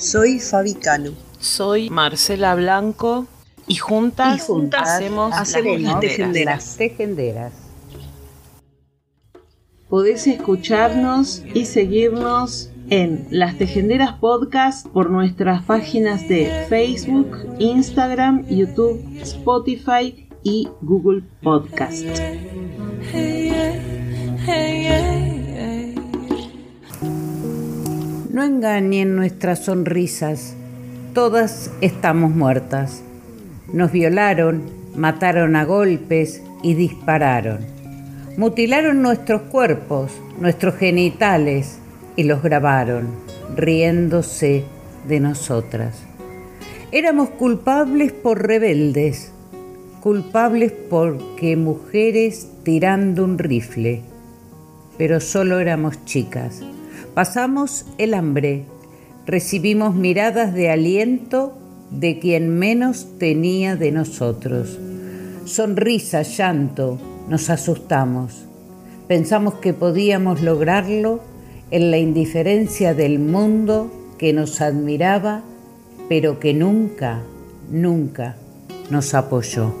Soy Fabi Cano. Soy Marcela Blanco y juntas, hacemos, las, tejenderas. tejenderas. Podés escucharnos y seguirnos en Las Tejenderas Podcast por nuestras páginas de Facebook, Instagram, YouTube, Spotify y Google Podcast. No engañen nuestras sonrisas, todas estamos muertas. Nos violaron, mataron a golpes y dispararon. Mutilaron nuestros cuerpos, nuestros genitales y los grabaron, riéndose de nosotras. Éramos culpables por rebeldes, culpables porque mujeres tirando un rifle, pero solo éramos chicas. Pasamos el hambre, recibimos miradas de aliento de quien menos tenía de nosotros. Sonrisa, llanto, nos asustamos. Pensamos que podíamos lograrlo en la indiferencia del mundo que nos admiraba, pero que nunca, nunca nos apoyó.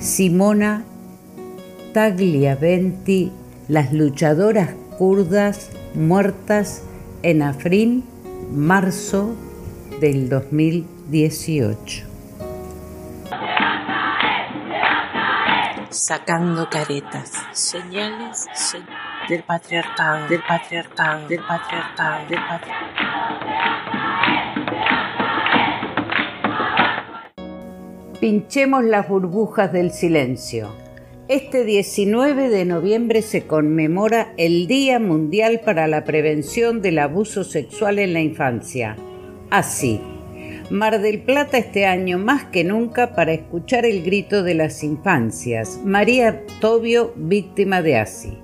Simona Tagliaventi, las luchadoras kurdas muertas en Afrin, marzo del 2018. Sacando caretas, señales del patriarcado, del patriarcado, del patriarcado, del patriarcado. Pinchemos las burbujas del silencio. Este 19 de noviembre se conmemora el Día Mundial para la Prevención del Abuso Sexual en la Infancia. Así, Mar del Plata este año más que nunca para escuchar el grito de las infancias. María Tobio, víctima de ASI.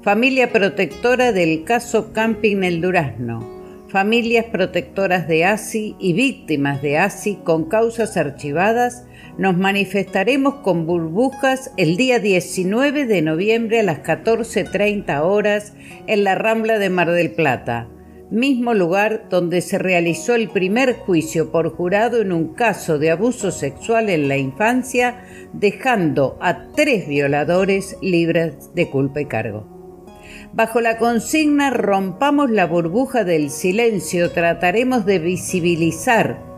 Familia protectora del caso Camping El Durazno. Familias protectoras de ASI y víctimas de ASI con causas archivadas nos manifestaremos con burbujas el día 19 de noviembre a las 14.30 horas en la Rambla de Mar del Plata, mismo lugar donde se realizó el primer juicio por jurado en un caso de abuso sexual en la infancia, dejando a tres violadores libres de culpa y cargo. Bajo la consigna Rompamos la burbuja del silencio trataremos de visibilizar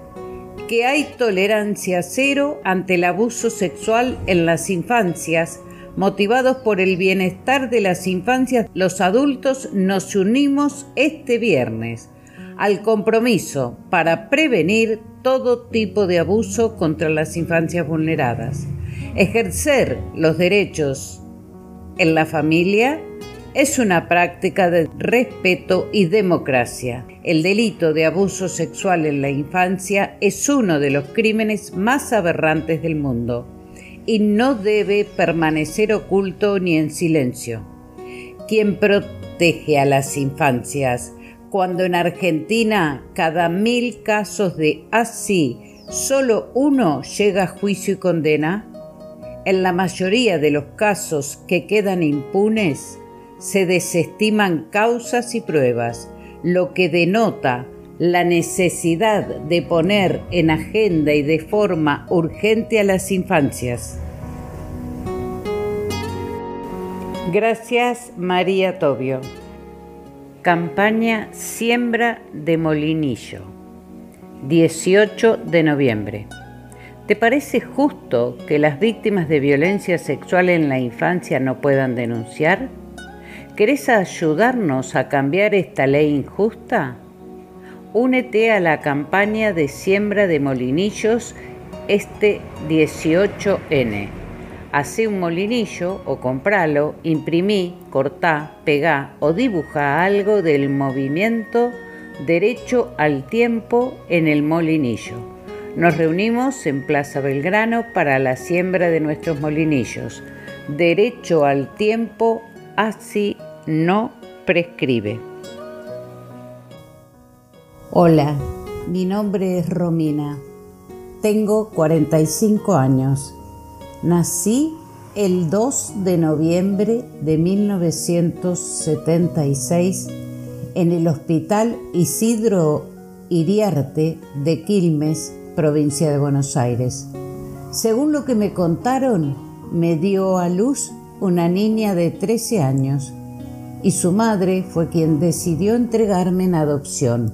que hay tolerancia cero ante el abuso sexual en las infancias. Motivados por el bienestar de las infancias, los adultos nos unimos este viernes al compromiso para prevenir todo tipo de abuso contra las infancias vulneradas. Ejercer los derechos en la familia es una práctica de respeto y democracia. El delito de abuso sexual en la infancia es uno de los crímenes más aberrantes del mundo y no debe permanecer oculto ni en silencio. ¿Quién protege a las infancias? Cuando en Argentina cada mil casos de así solo uno llega a juicio y condena, en la mayoría de los casos que quedan impunes, se desestiman causas y pruebas, lo que denota la necesidad de poner en agenda y de forma urgente a las infancias. Gracias María Tobio. Campaña Siembra de Molinillo. 18 de noviembre. ¿Te parece justo que las víctimas de violencia sexual en la infancia no puedan denunciar? ¿Querés ayudarnos a cambiar esta ley injusta? Únete a la campaña de siembra de molinillos este 18N. Hacé un molinillo o compralo, imprimí, cortá, pegá o dibuja algo del movimiento Derecho al Tiempo en el Molinillo. Nos reunimos en Plaza Belgrano para la siembra de nuestros molinillos. Derecho al tiempo así no prescribe. Hola, mi nombre es Romina. Tengo 45 años. Nací el 2 de noviembre de 1976 en el Hospital Isidro Iriarte de Quilmes, provincia de Buenos Aires. Según lo que me contaron, me dio a luz una niña de 13 años y su madre fue quien decidió entregarme en adopción.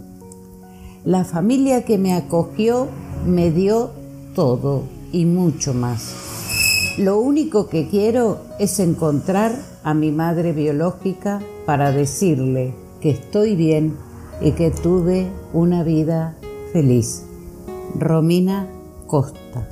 La familia que me acogió me dio todo y mucho más. Lo único que quiero es encontrar a mi madre biológica para decirle que estoy bien y que tuve una vida feliz. Romina Costa.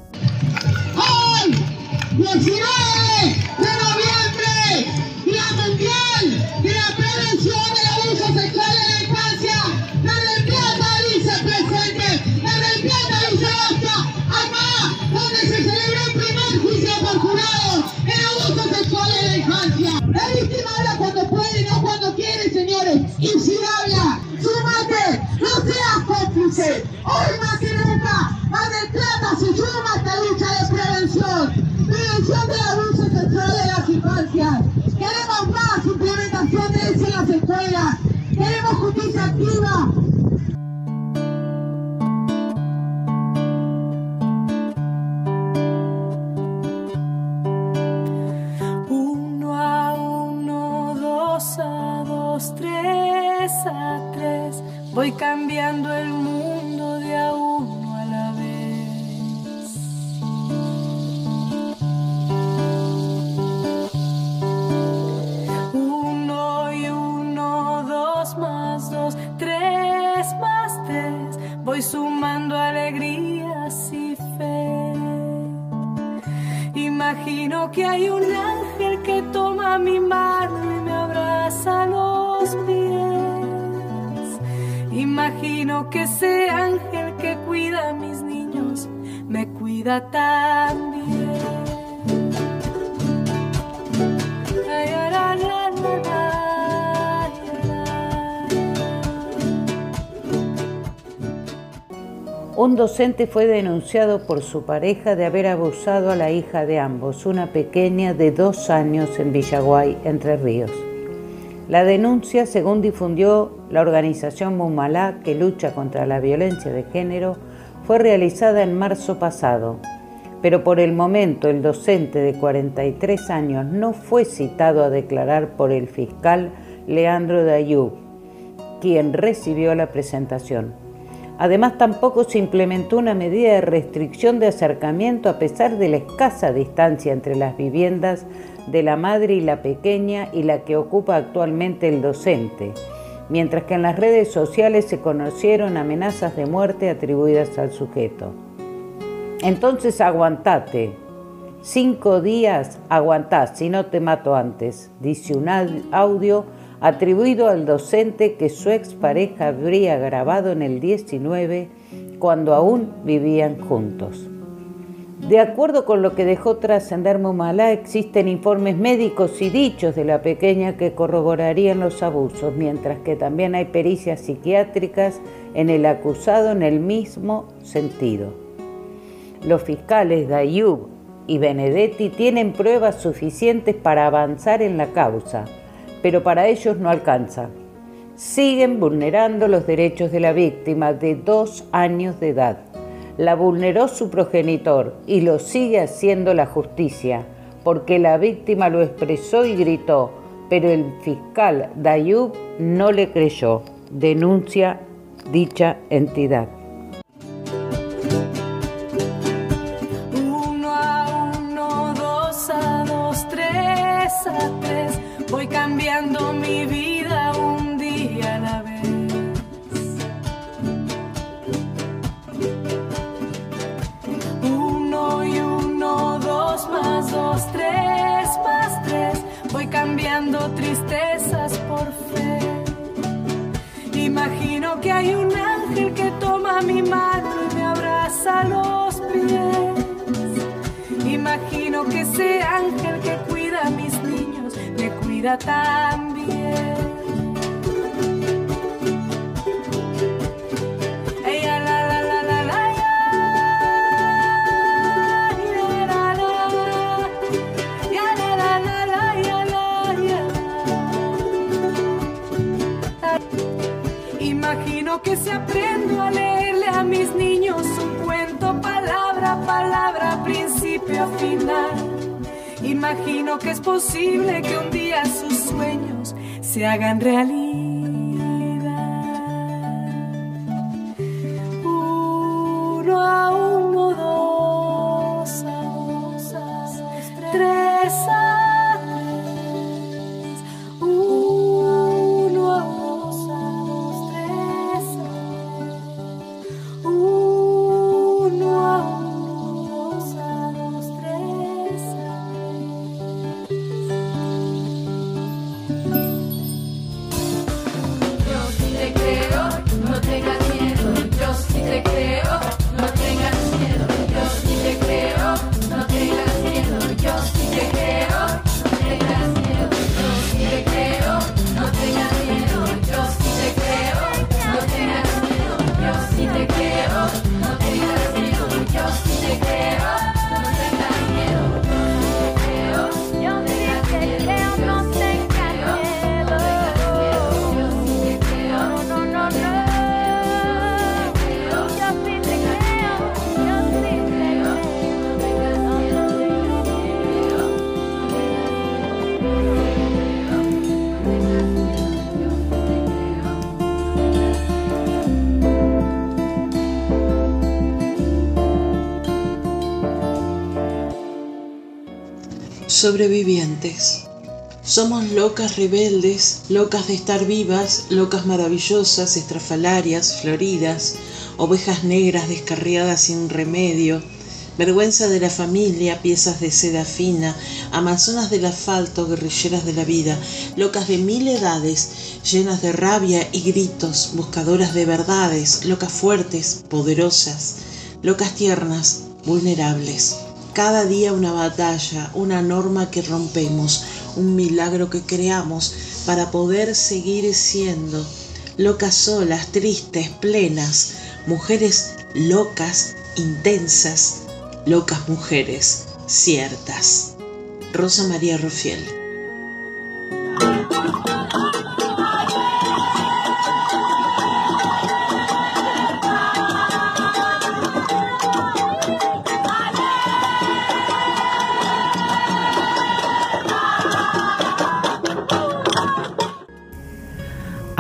Imagino que hay un ángel que toma mi mano y me abraza los pies. Imagino que ese ángel que cuida a mis niños me cuida también. Un docente fue denunciado por su pareja de haber abusado a la hija de ambos, una pequeña de dos años en Villaguay, Entre Ríos. La denuncia, según difundió la organización Mumalá, que lucha contra la violencia de género, fue realizada en marzo pasado, pero por el momento el docente de 43 años no fue citado a declarar por el fiscal Leandro Dayú, quien recibió la presentación. Además, tampoco se implementó una medida de restricción de acercamiento a pesar de la escasa distancia entre las viviendas de la madre y la pequeña y la que ocupa actualmente el docente, mientras que en las redes sociales se conocieron amenazas de muerte atribuidas al sujeto. Entonces aguantate, cinco días aguantás, si no te mato antes, dice un audio atribuido al docente que su expareja habría grabado en el 19 cuando aún vivían juntos. De acuerdo con lo que dejó trascender Mumalá, existen informes médicos y dichos de la pequeña que corroborarían los abusos, mientras que también hay pericias psiquiátricas en el acusado en el mismo sentido. Los fiscales Dayub y Benedetti tienen pruebas suficientes para avanzar en la causa, pero para ellos no alcanza. Siguen vulnerando los derechos de la víctima de dos años de edad. La vulneró su progenitor y lo sigue haciendo la justicia, porque la víctima lo expresó y gritó, pero el fiscal Dayub no le creyó, denuncia dicha entidad. Aprendo a leerle a mis niños un cuento palabra a palabra, principio a final. Imagino que es posible que un día sus sueños se hagan realidad. Sobrevivientes. Somos locas rebeldes, locas de estar vivas, locas maravillosas, estrafalarias, floridas, ovejas negras descarriadas sin remedio, vergüenza de la familia, piezas de seda fina, amazonas del asfalto, guerrilleras de la vida, locas de mil edades, llenas de rabia y gritos, buscadoras de verdades, locas fuertes, poderosas, locas tiernas, vulnerables cada día una batalla, una norma que rompemos, un milagro que creamos para poder seguir siendo locas solas, tristes, plenas, mujeres locas, intensas, locas mujeres, ciertas. Rosa María Rofiel.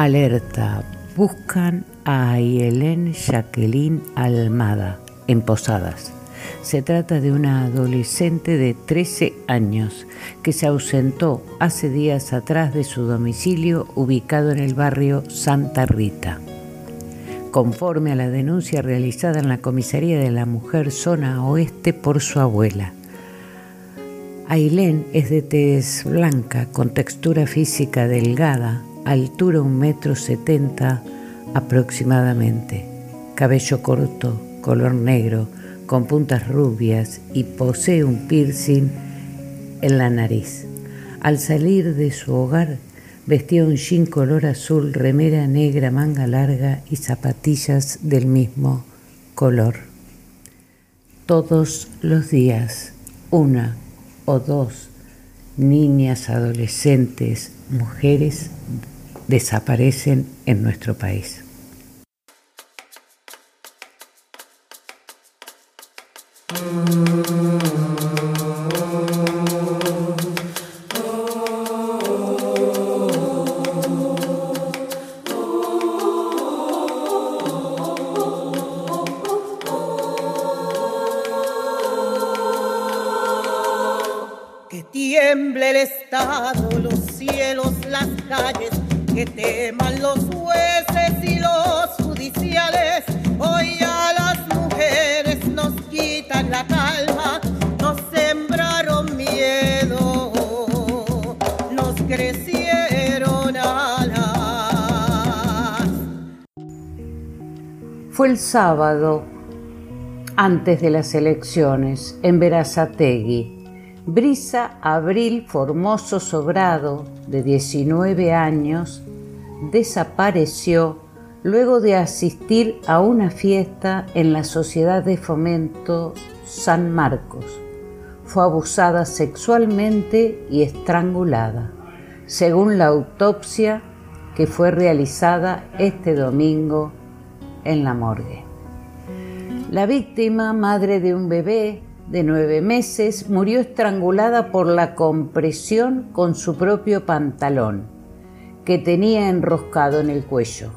Alerta. Buscan a Ayelén Jacqueline Almada en Posadas. Se trata de una adolescente de 13 años que se ausentó hace días atrás de su domicilio ubicado en el barrio Santa Rita. Conforme a la denuncia realizada en la Comisaría de la Mujer Zona Oeste por su abuela. Ailén es de tez blanca con textura física delgada, altura un metro setenta aproximadamente, cabello corto, color negro, con puntas rubias y posee un piercing en la nariz. Al salir de su hogar vestía un jean color azul, remera negra, manga larga y zapatillas del mismo color. Todos los días, una o dos niñas, adolescentes, mujeres desaparecen en nuestro país. Fue el sábado antes de las elecciones en Verazategui. Brisa Abril Formoso Sobrado, de 19 años, desapareció luego de asistir a una fiesta en la Sociedad de Fomento San Marcos. Fue abusada sexualmente y estrangulada, según la autopsia que fue realizada este domingo en la morgue. La víctima, madre de un bebé de nueve meses, murió estrangulada por la compresión con su propio pantalón, que tenía enroscado en el cuello.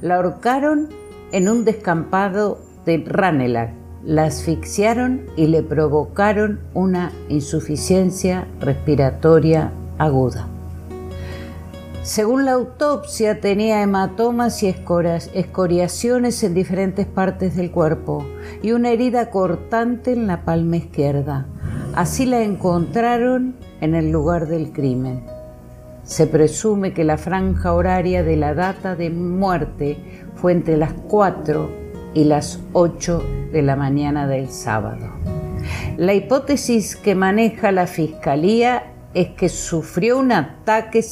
La ahorcaron en un descampado de Ranelagh, la asfixiaron y le provocaron una insuficiencia respiratoria aguda. Según la autopsia, tenía hematomas y escoriaciones en diferentes partes del cuerpo y una herida cortante en la palma izquierda. Así la encontraron en el lugar del crimen. Se presume que la franja horaria de la data de muerte fue entre las 4 y las 8 de la mañana del sábado. La hipótesis que maneja la Fiscalía es que sufrió un ataque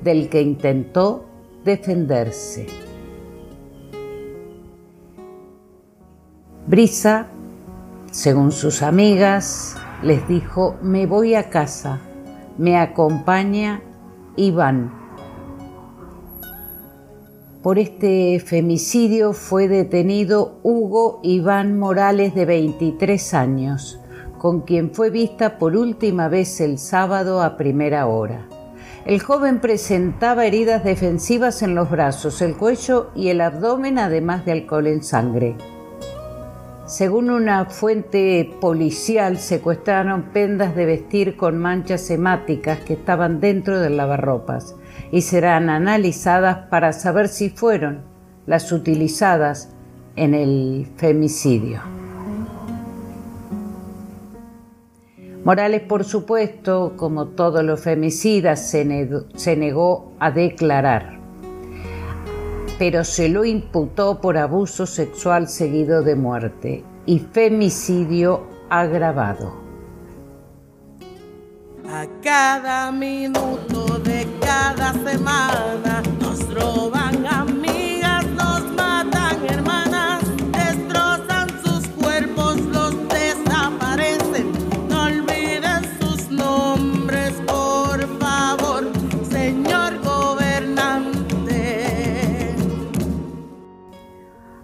del que intentó defenderse. Brisa, según sus amigas, les dijo, me voy a casa, me acompaña Iván. Por este femicidio fue detenido Hugo Iván Morales de 23 años, con quien fue vista por última vez el sábado a primera hora. El joven presentaba heridas defensivas en los brazos, el cuello y el abdomen, además de alcohol en sangre. Según una fuente policial, secuestraron pendas de vestir con manchas hemáticas que estaban dentro del lavarropas y serán analizadas para saber si fueron las utilizadas en el femicidio. Morales, por supuesto, como todos los femicidas, se, negó a declarar, pero se lo imputó por abuso sexual seguido de muerte y femicidio agravado. A cada minuto de cada semana nos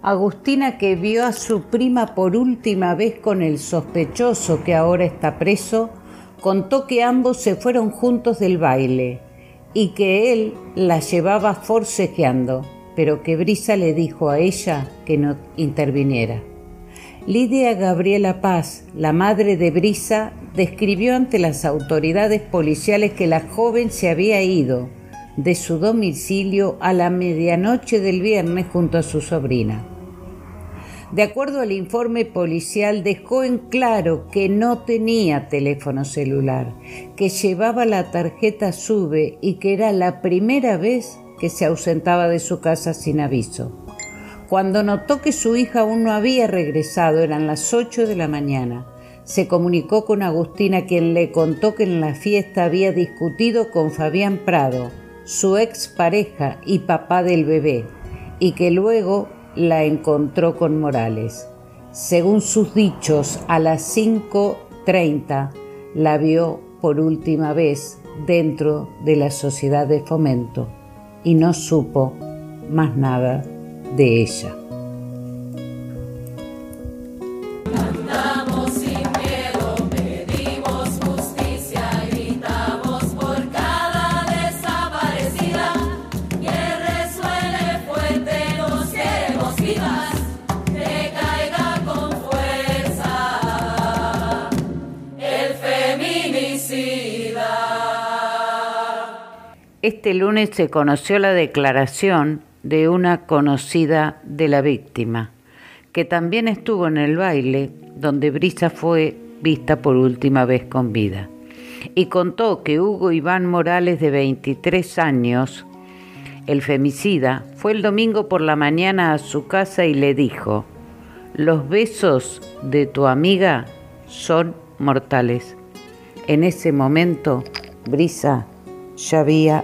Agustina, que vio a su prima por última vez con el sospechoso que ahora está preso, contó que ambos se fueron juntos del baile y que él la llevaba forcejeando, pero que Brisa le dijo a ella que no interviniera. Lidia Gabriela Paz, la madre de Brisa, describió ante las autoridades policiales que la joven se había ido de su domicilio a la medianoche del viernes junto a su sobrina. De acuerdo al informe policial, dejó en claro que no tenía teléfono celular, que llevaba la tarjeta SUBE y que era la primera vez que se ausentaba de su casa sin aviso. Cuando notó que su hija aún no había regresado, eran las 8 de la mañana, se comunicó con Agustina, quien le contó que en la fiesta había discutido con Fabián Prado, su expareja y papá del bebé, y que luego la encontró con Morales. Según sus dichos, a las 5.30 la vio por última vez dentro de la sociedad de fomento y no supo más nada de ella. Lunes se conoció la declaración de una conocida de la víctima, que también estuvo en el baile donde Brisa fue vista por última vez con vida, y contó que Hugo Iván Morales, de 23 años, El femicida fue el domingo por la mañana a su casa y le dijo, los besos de tu amiga son mortales. En ese momento, Brisa ya había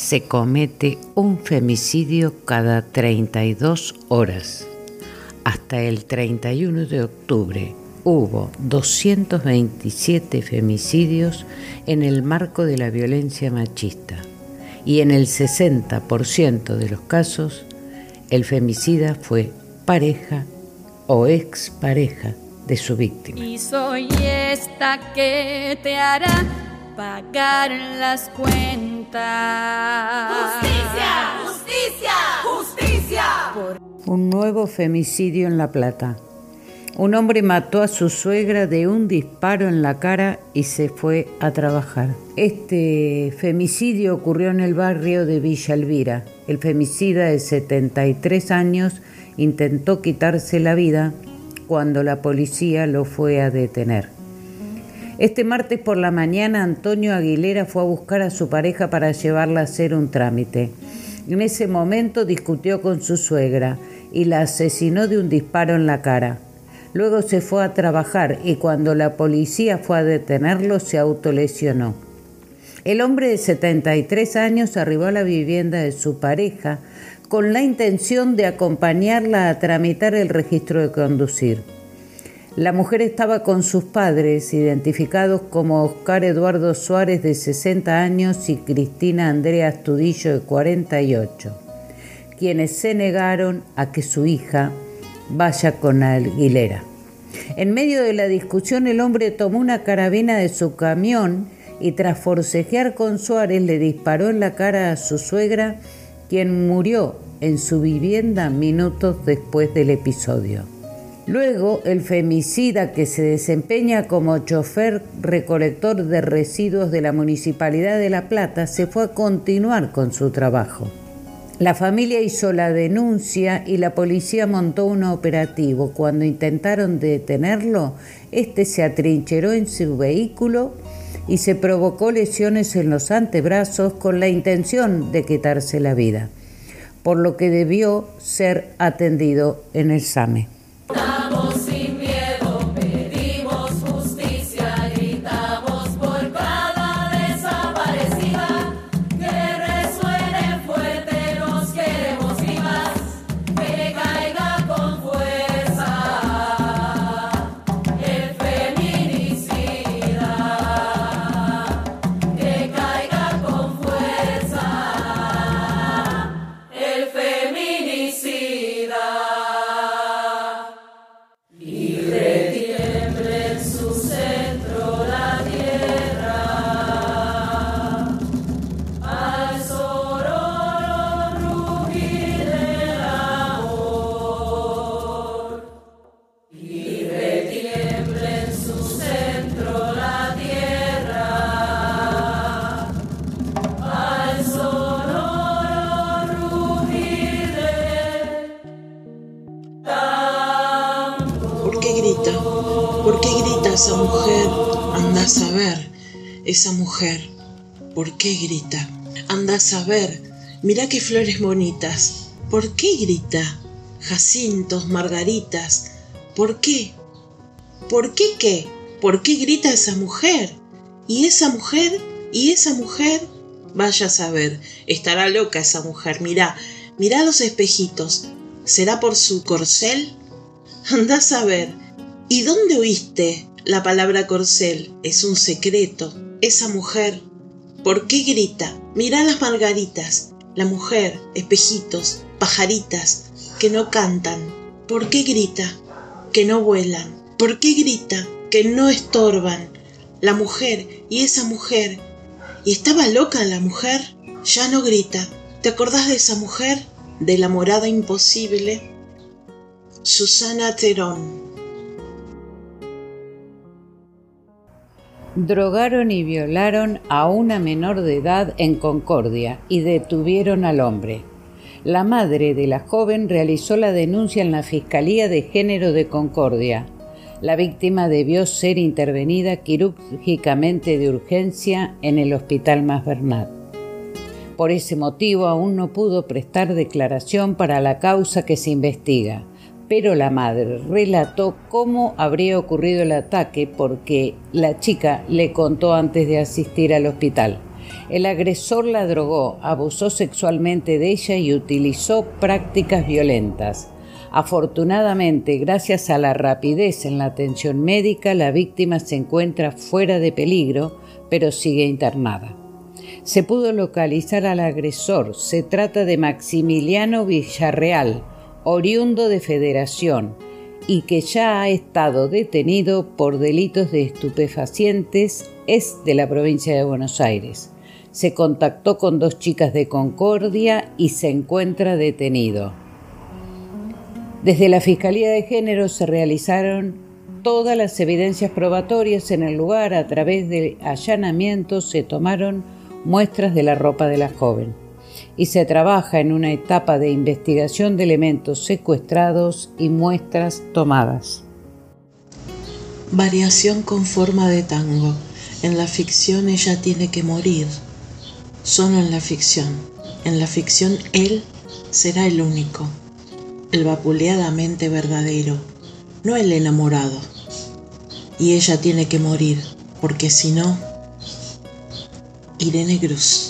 se comete un femicidio cada 32 horas. Hasta el 31 de octubre hubo 227 femicidios en el marco de la violencia machista y en el 60% de los casos el femicida fue pareja o expareja de su víctima. Y soy esta que te hará pagar las cuentas. Justicia, justicia, justicia. Un nuevo femicidio en La Plata. Un hombre mató a su suegra de un disparo en la cara y se fue a trabajar. Este femicidio ocurrió en el barrio de Villa Elvira. El femicida de 73 años intentó quitarse la vida cuando la policía lo fue a detener. Este martes por la mañana Antonio Aguilera fue a buscar a su pareja para llevarla a hacer un trámite. En ese momento discutió con su suegra y la asesinó de un disparo en la cara. Luego se fue a trabajar y cuando la policía fue a detenerlo se autolesionó. El hombre de 73 años arribó a la vivienda de su pareja con la intención de acompañarla a tramitar el registro de conducir. La mujer estaba con sus padres, identificados como Oscar Eduardo Suárez de 60 años y Cristina Andrea Astudillo de 48, quienes se negaron a que su hija vaya con Aguilera. En medio de la discusión el hombre tomó una carabina de su camión y tras forcejear con Suárez le disparó en la cara a su suegra, quien murió en su vivienda minutos después del episodio. Luego, el femicida que se desempeña como chofer recolector de residuos de la Municipalidad de La Plata se fue a continuar con su trabajo. La familia hizo la denuncia y la policía montó un operativo. Cuando intentaron detenerlo, este se atrincheró en su vehículo y se provocó lesiones en los antebrazos con la intención de quitarse la vida, por lo que debió ser atendido en el SAME. Esa mujer. ¿Por qué grita? Anda a saber. Mira qué flores bonitas. ¿Por qué grita? Jacintos, margaritas. ¿Por qué? ¿Por qué qué? ¿Por qué grita esa mujer? ¿Y esa mujer? ¿Y esa mujer? Vaya a saber, estará loca esa mujer. Mirá, mirá los espejitos. ¿Será por su corcel? Andás a ver. ¿Y dónde oíste la palabra corcel? Es un secreto. Esa mujer. ¿Por qué grita? Mirá las margaritas. La mujer, espejitos, pajaritas, que no cantan. ¿Por qué grita? Que no vuelan. ¿Por qué grita? Que no estorban. La mujer y esa mujer. ¿Y estaba loca la mujer? Ya no grita. ¿Te acordás de esa mujer? De la morada imposible. Susana Terón. Drogaron y violaron a una menor de edad en Concordia y detuvieron al hombre. La madre de la joven realizó la denuncia en la Fiscalía de Género de Concordia la víctima debió ser intervenida quirúrgicamente de urgencia en el Hospital Más Bernat. Por ese motivo aún no pudo prestar declaración para la causa que se investiga, pero la madre relató cómo habría ocurrido el ataque porque la chica le contó antes de asistir al hospital. El agresor la drogó, abusó sexualmente de ella y utilizó prácticas violentas. Afortunadamente, gracias a la rapidez en la atención médica, la víctima se encuentra fuera de peligro, pero sigue internada. Se pudo localizar al agresor. Se trata de Maximiliano Villarreal, oriundo de Federación, y que ya ha estado detenido por delitos de estupefacientes, es de la provincia de Buenos Aires. Se contactó con dos chicas de Concordia y se encuentra detenido. Desde la Fiscalía de Género se realizaron todas las evidencias probatorias en el lugar. A través de allanamientos se tomaron muestras de la ropa de la joven y se trabaja en una etapa de investigación de elementos secuestrados y muestras tomadas. Variación con forma de tango. En la ficción ella tiene que morir. Solo en la ficción. En la ficción él será el único el vapuleadamente verdadero, no el enamorado. Y ella tiene que morir, porque si no, Irene Cruz.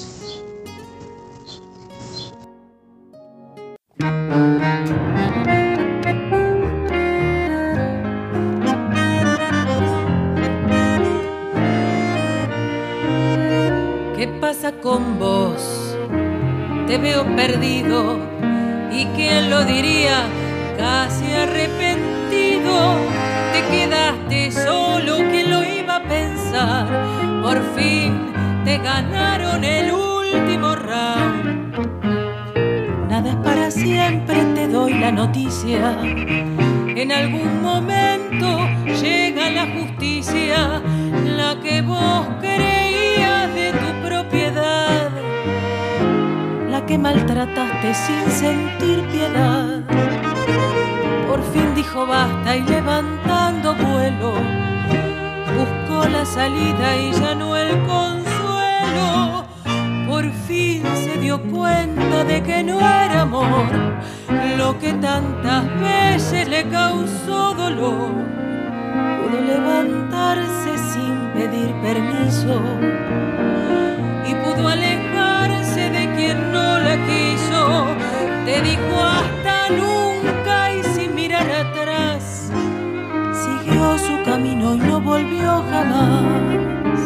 perdí. Y ya no el consuelo. Por fin se dio cuenta de que no era amor lo que tantas veces le causó dolor. Pudo levantarse sin pedir permiso y pudo alejarse de quien no la quiso. Te dijo hasta nunca no volvió jamás.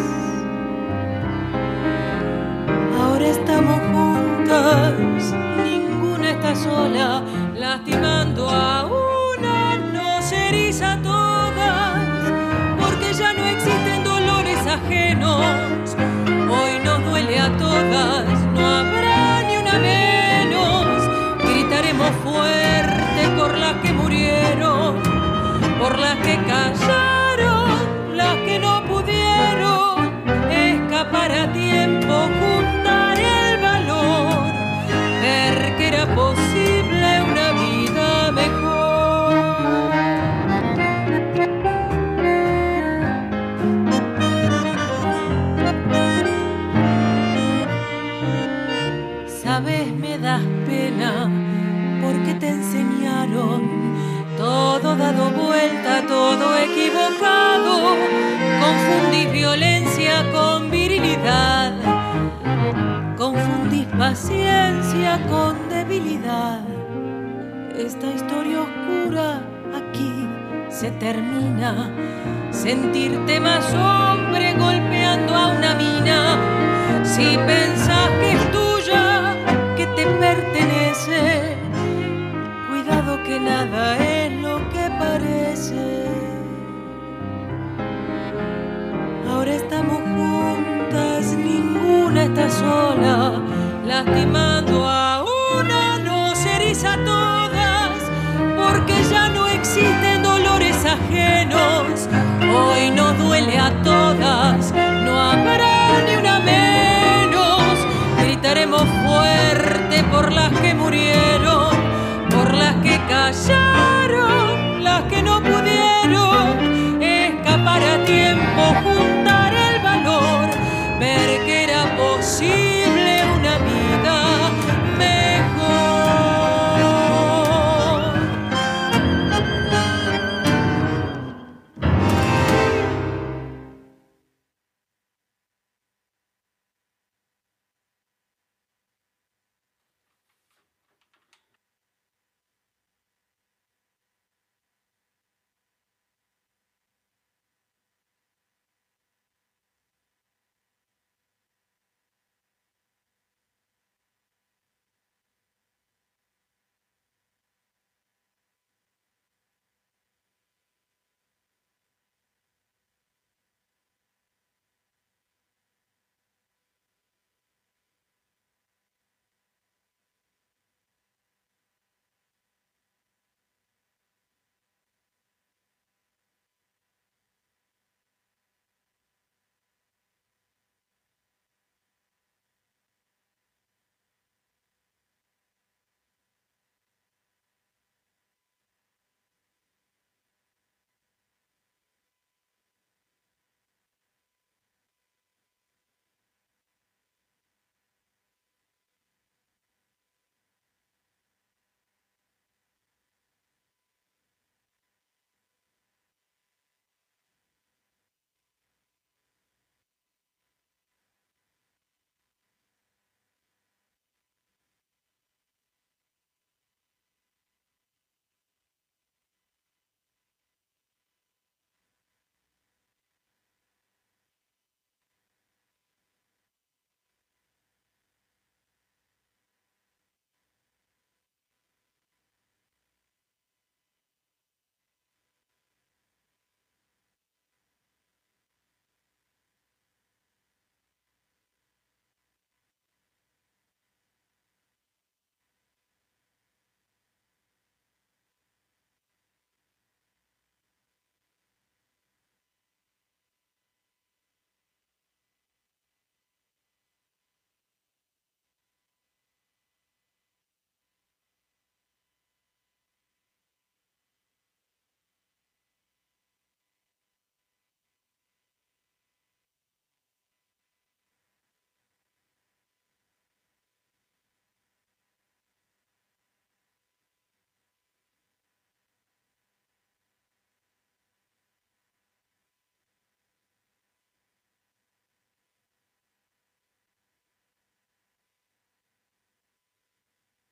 Ahora estamos juntas, ninguna está sola, lastimando a una, nos eriza todas, porque ya no existen dolores ajenos a todas, no habrá ni una menos. Gritaremos fuerte por las que murieron, por las que callaron, Hoy nos duele a todas,